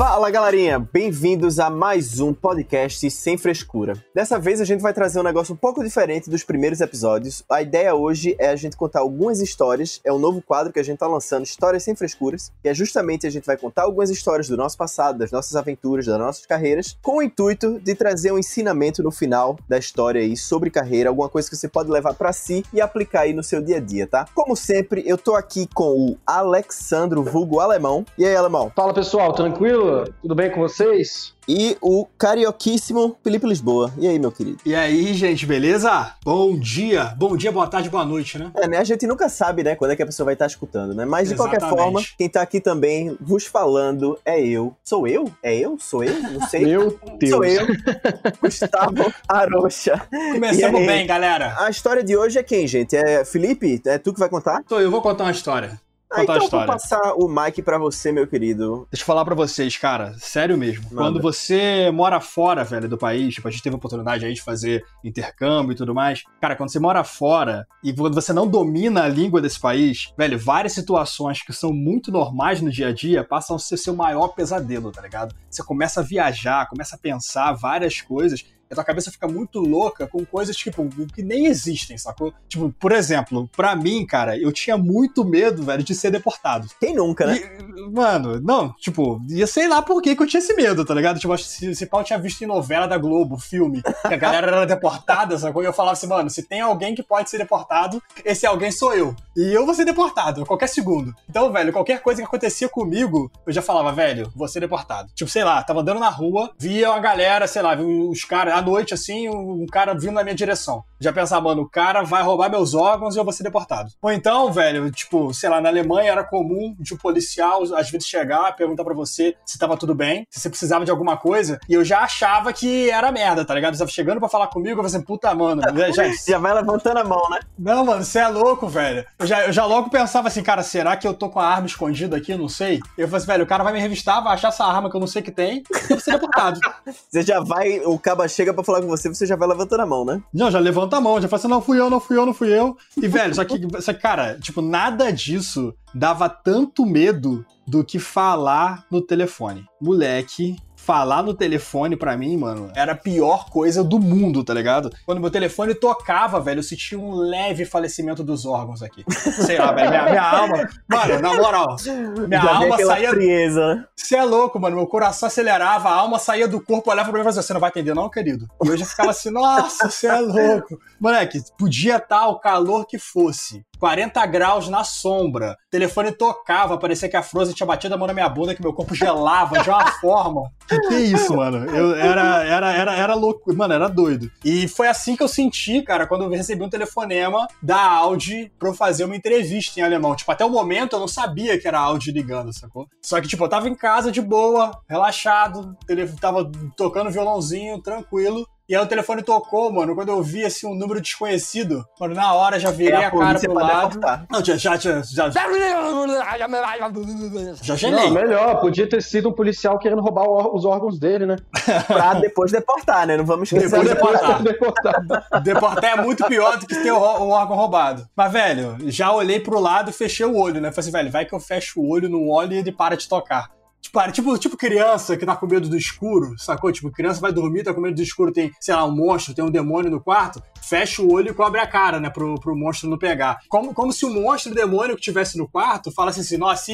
Fala galerinha, bem-vindos a mais um podcast sem frescura. Dessa vez a gente vai trazer um negócio um pouco diferente dos primeiros episódios. A ideia hoje é a gente contar algumas histórias, é um novo quadro que a gente tá lançando, Histórias Sem Frescuras, que é justamente a gente vai contar algumas histórias do nosso passado, das nossas aventuras, das nossas carreiras, com o intuito de trazer um ensinamento no final da história aí sobre carreira, alguma coisa que você pode levar para si e aplicar aí no seu dia a dia, tá? Como sempre, eu tô aqui com o Alexandro Vulgo Alemão. E aí, Alemão? Fala pessoal, tranquilo? Tudo bem com vocês? E o carioquíssimo Felipe Lisboa. E aí, meu querido? E aí, gente, beleza? Bom dia, bom dia, boa tarde, boa noite, né? É, né? A gente nunca sabe, né, quando é que a pessoa vai estar escutando, né? Mas de Exatamente. qualquer forma, quem tá aqui também vos falando é eu. Sou eu? É eu? Sou eu? Não sei. Meu Deus. Sou eu, Gustavo Arocha. Começamos bem, galera. A história de hoje é quem, gente? É Felipe? É tu que vai contar? Sou eu, vou contar uma história. Ah, então eu vou passar o mic para você, meu querido. Deixa eu falar para vocês, cara, sério mesmo. Nada. Quando você mora fora, velho, do país, tipo, a gente teve a oportunidade aí de fazer intercâmbio e tudo mais. Cara, quando você mora fora e quando você não domina a língua desse país, velho, várias situações que são muito normais no dia a dia passam a ser seu maior pesadelo, tá ligado? Você começa a viajar, começa a pensar várias coisas a tua cabeça fica muito louca com coisas, tipo, que nem existem, sacou? Tipo, por exemplo, pra mim, cara, eu tinha muito medo, velho, de ser deportado. Quem nunca, né? E, mano, não, tipo, ia sei lá por que, que eu tinha esse medo, tá ligado? Tipo, se esse pau tinha visto em novela da Globo, filme, que a galera era deportada, sacou? E eu falava assim, mano, se tem alguém que pode ser deportado, esse alguém sou eu. E eu vou ser deportado, a qualquer segundo. Então, velho, qualquer coisa que acontecia comigo, eu já falava, velho, vou ser deportado. Tipo, sei lá, tava andando na rua, via uma galera, sei lá, os caras à noite, assim, um cara vindo na minha direção. Já pensava, mano, o cara vai roubar meus órgãos e eu vou ser deportado. Ou então, velho, tipo, sei lá, na Alemanha era comum de um policial às vezes chegar, perguntar para você se tava tudo bem, se você precisava de alguma coisa, e eu já achava que era merda, tá ligado? Você tava chegando para falar comigo, eu falei assim, puta, mano, já, já vai levantando a mão, né? Não, mano, você é louco, velho. Eu já, eu já logo pensava assim, cara, será que eu tô com a arma escondida aqui? Não sei. Eu falei assim, velho, o cara vai me revistar, vai achar essa arma que eu não sei que tem, e eu vou ser deportado. você já vai, o caba chega para falar com você, você já vai levantando a mão, né? Não, já levanta a mão, já fala assim, não fui eu, não fui eu, não fui eu. E, velho, só que, só que, cara, tipo, nada disso dava tanto medo do que falar no telefone. Moleque, falar no telefone pra mim, mano, era a pior coisa do mundo, tá ligado? Quando meu telefone tocava, velho, eu sentia um leve falecimento dos órgãos aqui. Sei lá, velho, minha, minha alma. Mano, na moral, minha Já alma saía. Você é louco, mano. Meu coração acelerava, a alma saía do corpo, olhava pra mim e falava: Você não vai atender, não, querido? E eu já ficava assim, nossa, você é louco. Moleque, podia estar o calor que fosse. 40 graus na sombra. O telefone tocava, parecia que a Frozen tinha batido a mão na minha bunda, que meu corpo gelava de uma forma. Que que é isso, mano? Eu era, era, era, era louco, mano, era doido. E foi assim que eu senti, cara, quando eu recebi um telefonema da Audi pra eu fazer uma entrevista em alemão. Tipo, até o momento eu não sabia que era a Audi ligando, sacou? Só que, tipo, eu tava em casa de boa, relaxado, tava tocando violãozinho, tranquilo. E aí o telefone tocou, mano. Quando eu vi assim um número desconhecido, mano, na hora já virei a, a cara pro lado. Não, já, já, já, já. Já gelei. Não, melhor, podia ter sido um policial querendo roubar os órgãos dele, né? pra depois deportar, né? Não vamos esquecer. Depois deportar. deportar. deportar é muito pior do que ter o, o órgão roubado. Mas, velho, já olhei pro lado e fechei o olho, né? Falei assim, velho, vai que eu fecho o olho, não olho e ele para de tocar. Tipo, tipo, tipo criança que tá com medo do escuro, sacou? Tipo, criança vai dormir, tá com medo do escuro, tem, sei lá, um monstro, tem um demônio no quarto, fecha o olho e cobre a cara, né, pro, pro monstro não pegar. Como, como se o monstro, o demônio que tivesse no quarto, falasse assim, nossa,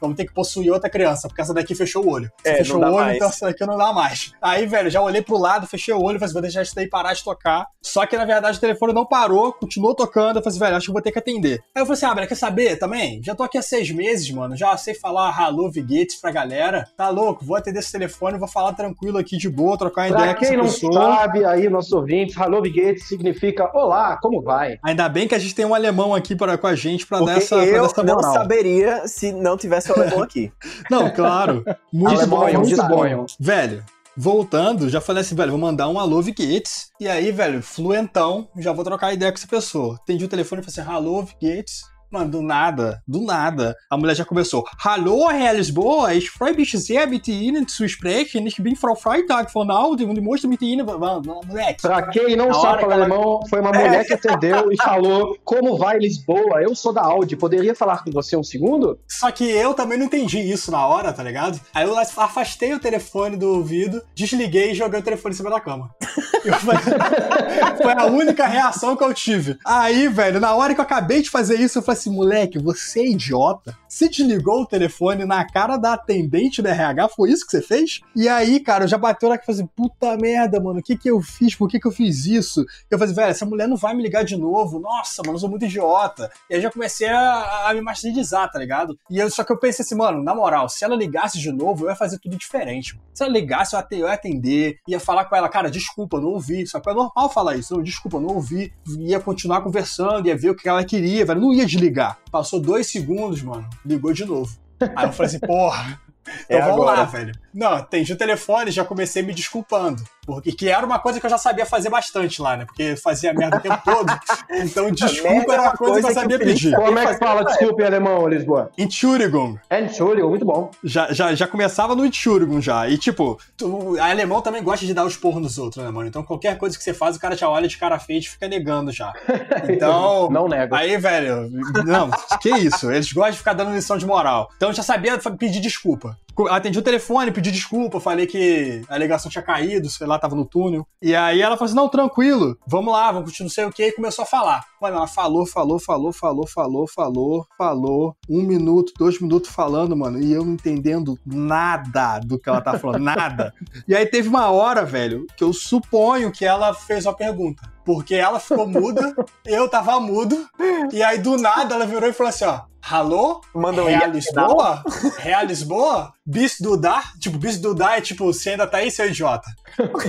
vamos ter que possuir outra criança, porque essa daqui fechou o olho. É, fechou o olho, mais. então essa daqui não dá mais. Aí, velho, já olhei pro lado, fechei o olho, falei assim, vou deixar isso daí parar de tocar. Só que, na verdade, o telefone não parou, continuou tocando, eu falei assim, velho, acho que vou ter que atender. Aí eu falei assim, ah, velho, quer saber também? Já tô aqui há seis meses, mano, já sei falar hello, Gates pra galera, tá louco? vou atender esse telefone, vou falar tranquilo aqui de boa, trocar pra ideia com pessoa. Quem não sabe, aí, nossos ouvintes, Hello Gates significa Olá, como vai? Ainda bem que a gente tem um alemão aqui pra, com a gente pra Porque dar essa, eu pra dar essa moral. não saberia se não tivesse o alemão aqui. não, claro. Muito alemão, bom, muito bom. bom. Velho, voltando, já falei assim, velho, vou mandar um alô Gates. E aí, velho, fluentão, já vou trocar ideia com essa pessoa. Atendi o telefone e falei assim, alô Gates. Mano, do nada, do nada, a mulher já começou. Hallo, Herr Lisboa, ich freue mich sehr, mit Ihnen zu sprechen. Ich bin Frau Freitag von Audi und möchte mit Ihnen... Moleque. Pra quem não sabe falar alemão, foi uma mulher que atendeu e falou: Como vai Lisboa? Eu sou da Audi, poderia falar com você um segundo? Só que eu também não entendi isso na hora, tá ligado? Aí eu afastei o telefone do ouvido, desliguei e joguei o telefone em cima da cama. Foi a única reação que eu tive. Aí, velho, na hora que eu acabei de fazer isso, eu falei assim, moleque, você é idiota? Você desligou o telefone na cara da atendente do RH? Foi isso que você fez? E aí, cara, eu já bateu lá que falei assim, puta merda, mano, o que que eu fiz? Por que que eu fiz isso? Eu falei, velho, essa mulher não vai me ligar de novo. Nossa, mano, eu sou muito idiota. E aí já comecei a, a me martirizar, tá ligado? E eu, só que eu pensei assim, mano, na moral, se ela ligasse de novo, eu ia fazer tudo diferente. Se ela ligasse, eu ia atender, ia falar com ela, cara, desculpa, não ouvi. Só que é normal falar isso, não, desculpa, não ouvi. Ia continuar conversando, ia ver o que ela queria, velho. Não ia desligar. Passou dois segundos, mano, ligou de novo. Aí eu falei assim, porra. Então É vamos agora. lá, velho. Não, atendi o telefone, já comecei me desculpando. Porque que era uma coisa que eu já sabia fazer bastante lá, né? Porque fazia merda o tempo todo. Então, desculpa é era uma uma coisa, que coisa eu que sabia Felipe pedir. Como é que fala desculpa em alemão, Lisboa? Entschuldigung. Entschuldigung, muito bom. Já, já, já começava no Entschuldigung já. E tipo, tu, a alemão também gosta de dar os porros nos outros, né, mano? Então qualquer coisa que você faz, o cara já olha de cara feia e fica negando já. Então. Não nego. Aí, velho, não, que isso? Eles gostam de ficar dando lição de moral. Então eu já sabia pedir desculpa. Atendi o telefone, pedi desculpa, falei que a ligação tinha caído, sei lá, tava no túnel. E aí ela falou assim: não, tranquilo, vamos lá, vamos continuar, não sei o que, e começou a falar. Mano, ela falou, falou, falou, falou, falou, falou, falou. Um minuto, dois minutos falando, mano, e eu não entendendo nada do que ela tá falando, nada. E aí teve uma hora, velho, que eu suponho que ela fez uma pergunta. Porque ela ficou muda, eu tava mudo, e aí do nada ela virou e falou assim: ó, alô? Manda um Real ia- Lisboa? Real Lisboa? Bis Dudar? Tipo, Bis Dudar é tipo, você ainda tá aí, seu idiota.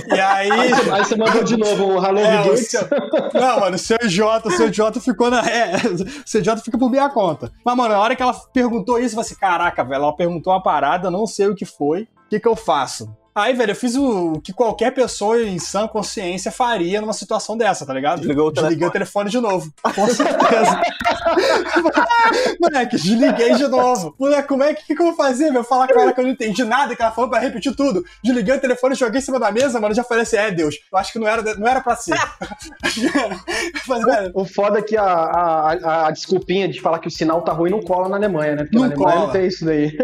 E aí. Aí você, mandou de novo o Hello É, o seu... Não, mano, seu idiota, o seu idiota ficou na. É, seu idiota fica por minha conta. Mas, mano, na hora que ela perguntou isso, eu falei assim: caraca, velho, ela perguntou uma parada, não sei o que foi. O que, que eu faço? Aí, velho, eu fiz o que qualquer pessoa em sã consciência faria numa situação dessa, tá ligado? Desligou o Desliguei o telefone de novo. Com certeza. Moleque, desliguei de novo. Moleque, como é que, que, que eu vou fazer, meu? Falar com ela que eu não entendi nada, que ela falou pra repetir tudo. Desliguei o telefone, joguei em cima da mesa, mano. Já falei assim: é, Deus, eu acho que não era, não era pra ser. Mas, velho, O foda é que a, a, a- a desculpinha de falar que o sinal tá ruim não cola na Alemanha, né? Porque Não na Alemanha cola. não tem isso daí.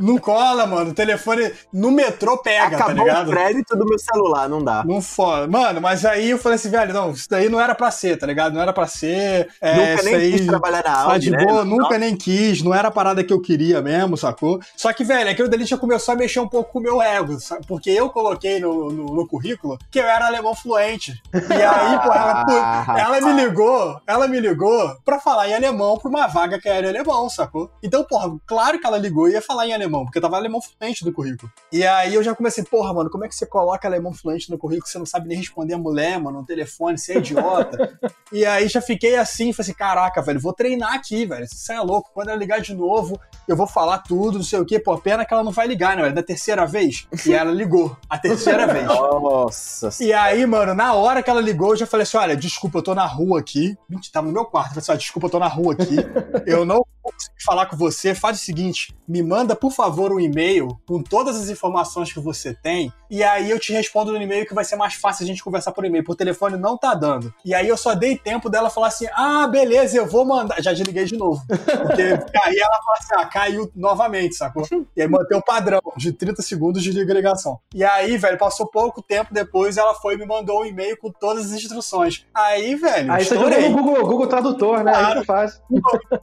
não cola, mano. O telefone no metrô pega, tá Acabou ligado? o crédito do meu celular, não dá. Não foda. Mano, mas aí eu falei assim, velho, não, isso daí não era pra ser, tá ligado? Não era pra ser. É, Nunca nem aí... quis trabalhar na Tá Audi, de né? boa, nunca nem quis, não era a parada que eu queria mesmo, sacou? Só que, velho, aquilo dali já começou a mexer um pouco com o meu ego, sabe? Porque eu coloquei no, no, no currículo que eu era alemão fluente. E aí, pô, ela, Ah, ela me ligou, ela me ligou pra falar em alemão pra uma vaga que era em alemão, sacou? Então, porra, claro que ela ligou e ia falar em alemão, porque tava alemão fluente no currículo. E aí eu já comecei, porra, mano, como é que você coloca alemão fluente no currículo? Você não sabe nem responder a mulher, mano, no telefone, você é idiota. E aí já fiquei assim, falei assim, caraca, velho, vou treinar aqui, velho. Você é louco. Quando ela ligar de novo, eu vou falar tudo, não sei o quê. Pô, pena que ela não vai ligar, né, velho? Da terceira vez. E ela ligou. A terceira vez. Nossa. E aí, mano, na hora que ela ligou, eu já falei assim: olha, desculpa, eu tô na rua aqui. Mentira, tava no meu quarto. Eu falei assim: olha, desculpa, eu tô na rua aqui. Eu não conseguir falar com você. Faz o seguinte: me manda, por favor, um e-mail com todas as informações que você tem. E aí eu te respondo no e-mail que vai ser mais fácil a gente conversar por e-mail. Por telefone não tá dando. E aí eu só dei tempo dela falar assim: ah, beleza, eu vou mandar. Já desliguei de novo. Porque aí ela falou assim: ah, caiu novamente, sacou? E aí mantém o padrão de 30 segundos de ligação. E aí, velho, passou pouco tempo depois, ela foi e me mandou um e-mail com todas as instruções. Aí, velho, Aí você jogou no Google, Google Tradutor, né? Aí Claro. que faz.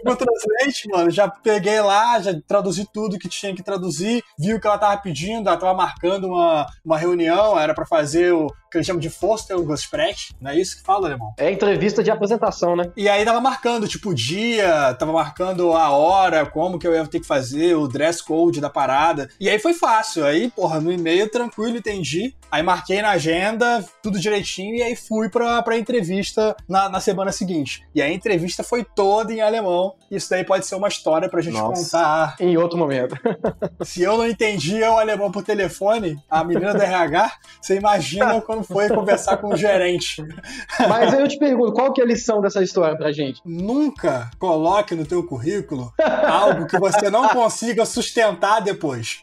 No Mano, já peguei lá, já traduzi tudo que tinha que traduzir, vi o que ela tava pedindo, ela tava marcando uma, uma reunião, era pra fazer o que eles chamam de Vorstellungsgespräch, não é isso que fala, alemão? É entrevista de apresentação, né? E aí tava marcando, tipo, o dia, tava marcando a hora, como que eu ia ter que fazer, o dress code da parada. E aí foi fácil. Aí, porra, no e-mail, tranquilo, entendi. Aí marquei na agenda, tudo direitinho, e aí fui pra, pra entrevista na, na semana seguinte. E a entrevista foi toda em alemão. Isso daí pode ser uma história pra gente Nossa. contar. Em outro momento. Se eu não entendia o alemão por telefone, a menina do RH, você imagina quando não foi conversar com o gerente. Mas aí eu te pergunto, qual que é a lição dessa história pra gente? Nunca coloque no teu currículo algo que você não consiga sustentar depois.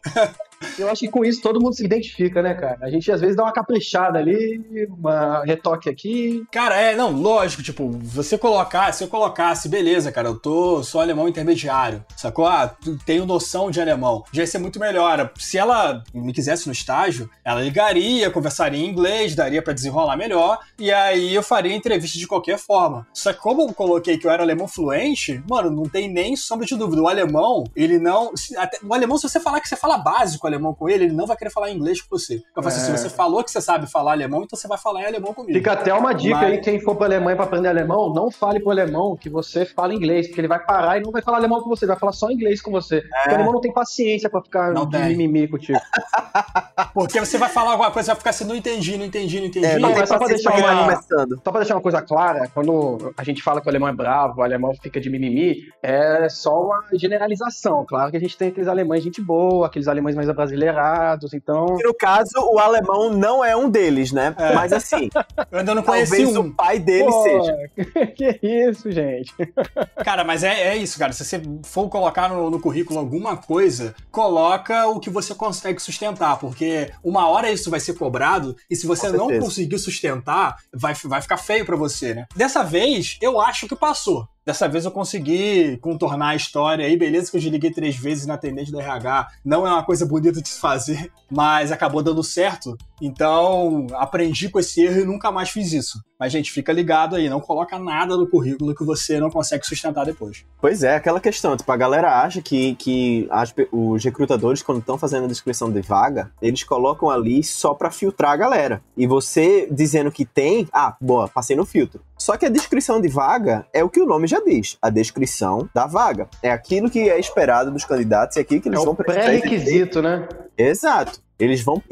Eu acho que com isso todo mundo se identifica, né, cara? A gente às vezes dá uma caprichada ali, uma retoque aqui. Cara, é, não, lógico, tipo, você colocar, se eu colocasse, beleza, cara, eu tô, sou alemão intermediário, sacou? Ah, tenho noção de alemão. Já ia ser muito melhor. Se ela me quisesse no estágio, ela ligaria, conversaria em inglês, daria para desenrolar melhor, e aí eu faria entrevista de qualquer forma. Só que como eu coloquei que eu era alemão fluente, mano, não tem nem sombra de dúvida. O alemão, ele não. Até, o alemão, se você falar que você fala básico alemão com ele, ele não vai querer falar inglês com você. Eu falo assim, se você falou que você sabe falar alemão, então você vai falar em alemão comigo. Fica até uma dica Mas... aí, quem for para Alemanha para aprender alemão, não fale pro alemão que você fala inglês, porque ele vai parar e não vai falar alemão com você, vai falar só inglês com você. É. Porque o alemão não tem paciência para ficar não de tem. mimimi contigo. porque você vai falar alguma coisa, vai ficar assim, não entendi, não entendi, não entendi. É, não, é só pra, deixar uma, só pra deixar uma coisa clara, quando a gente fala que o alemão é bravo, o alemão fica de mimimi, é só uma generalização. Claro que a gente tem aqueles alemães gente boa, aqueles alemães mais abrasileirados, então. no caso, o alemão não é um deles, né? É. Mas assim. Eu ainda não conheci um. o pai dele Pô, seja. Que isso, gente. Cara, mas é, é isso, cara. Se você for colocar no, no currículo alguma coisa, coloca o que você consegue sustentar, porque uma hora isso vai ser cobrado e se você não conseguir sustentar, vai, vai ficar feio para você, né? Dessa vez, eu acho que passou. Dessa vez eu consegui contornar a história aí, beleza que eu desliguei três vezes na atendente do RH. Não é uma coisa bonita de se fazer, mas acabou dando certo. Então, aprendi com esse erro e nunca mais fiz isso. Mas, gente, fica ligado aí, não coloca nada no currículo que você não consegue sustentar depois. Pois é, aquela questão, tipo, a galera acha que, que as, os recrutadores, quando estão fazendo a descrição de vaga, eles colocam ali só para filtrar a galera. E você dizendo que tem, ah, boa, passei no filtro. Só que a descrição de vaga é o que o nome já diz, a descrição da vaga. É aquilo que é esperado dos candidatos e é aquilo que eles é vão pré-requisito, né? Exato. Eles vão.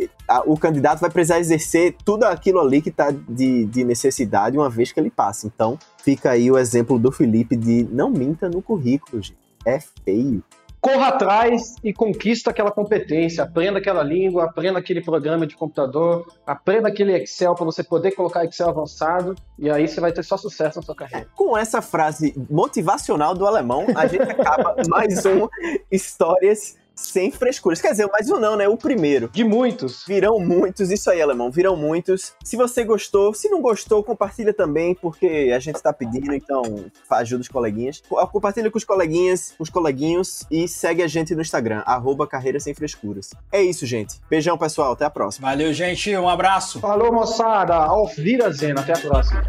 o candidato vai precisar exercer tudo aquilo ali que está de, de necessidade uma vez que ele passa. Então, fica aí o exemplo do Felipe de não minta no currículo, gente. É feio corra atrás e conquista aquela competência, aprenda aquela língua, aprenda aquele programa de computador, aprenda aquele Excel para você poder colocar Excel avançado e aí você vai ter só sucesso na sua carreira. Com essa frase motivacional do alemão, a gente acaba mais um Histórias sem frescuras. Quer dizer, mais um não, né? O primeiro. De muitos. Virão muitos, isso aí, alemão, virão muitos. Se você gostou, se não gostou, compartilha também, porque a gente tá pedindo, então ajuda os coleguinhas. Compartilha com os coleguinhas, os coleguinhos e segue a gente no Instagram, arroba Carreira Sem Frescuras. É isso, gente. Beijão, pessoal. Até a próxima. Valeu, gente. Um abraço. Falou, moçada. Auf Wiedersehen. Até a próxima.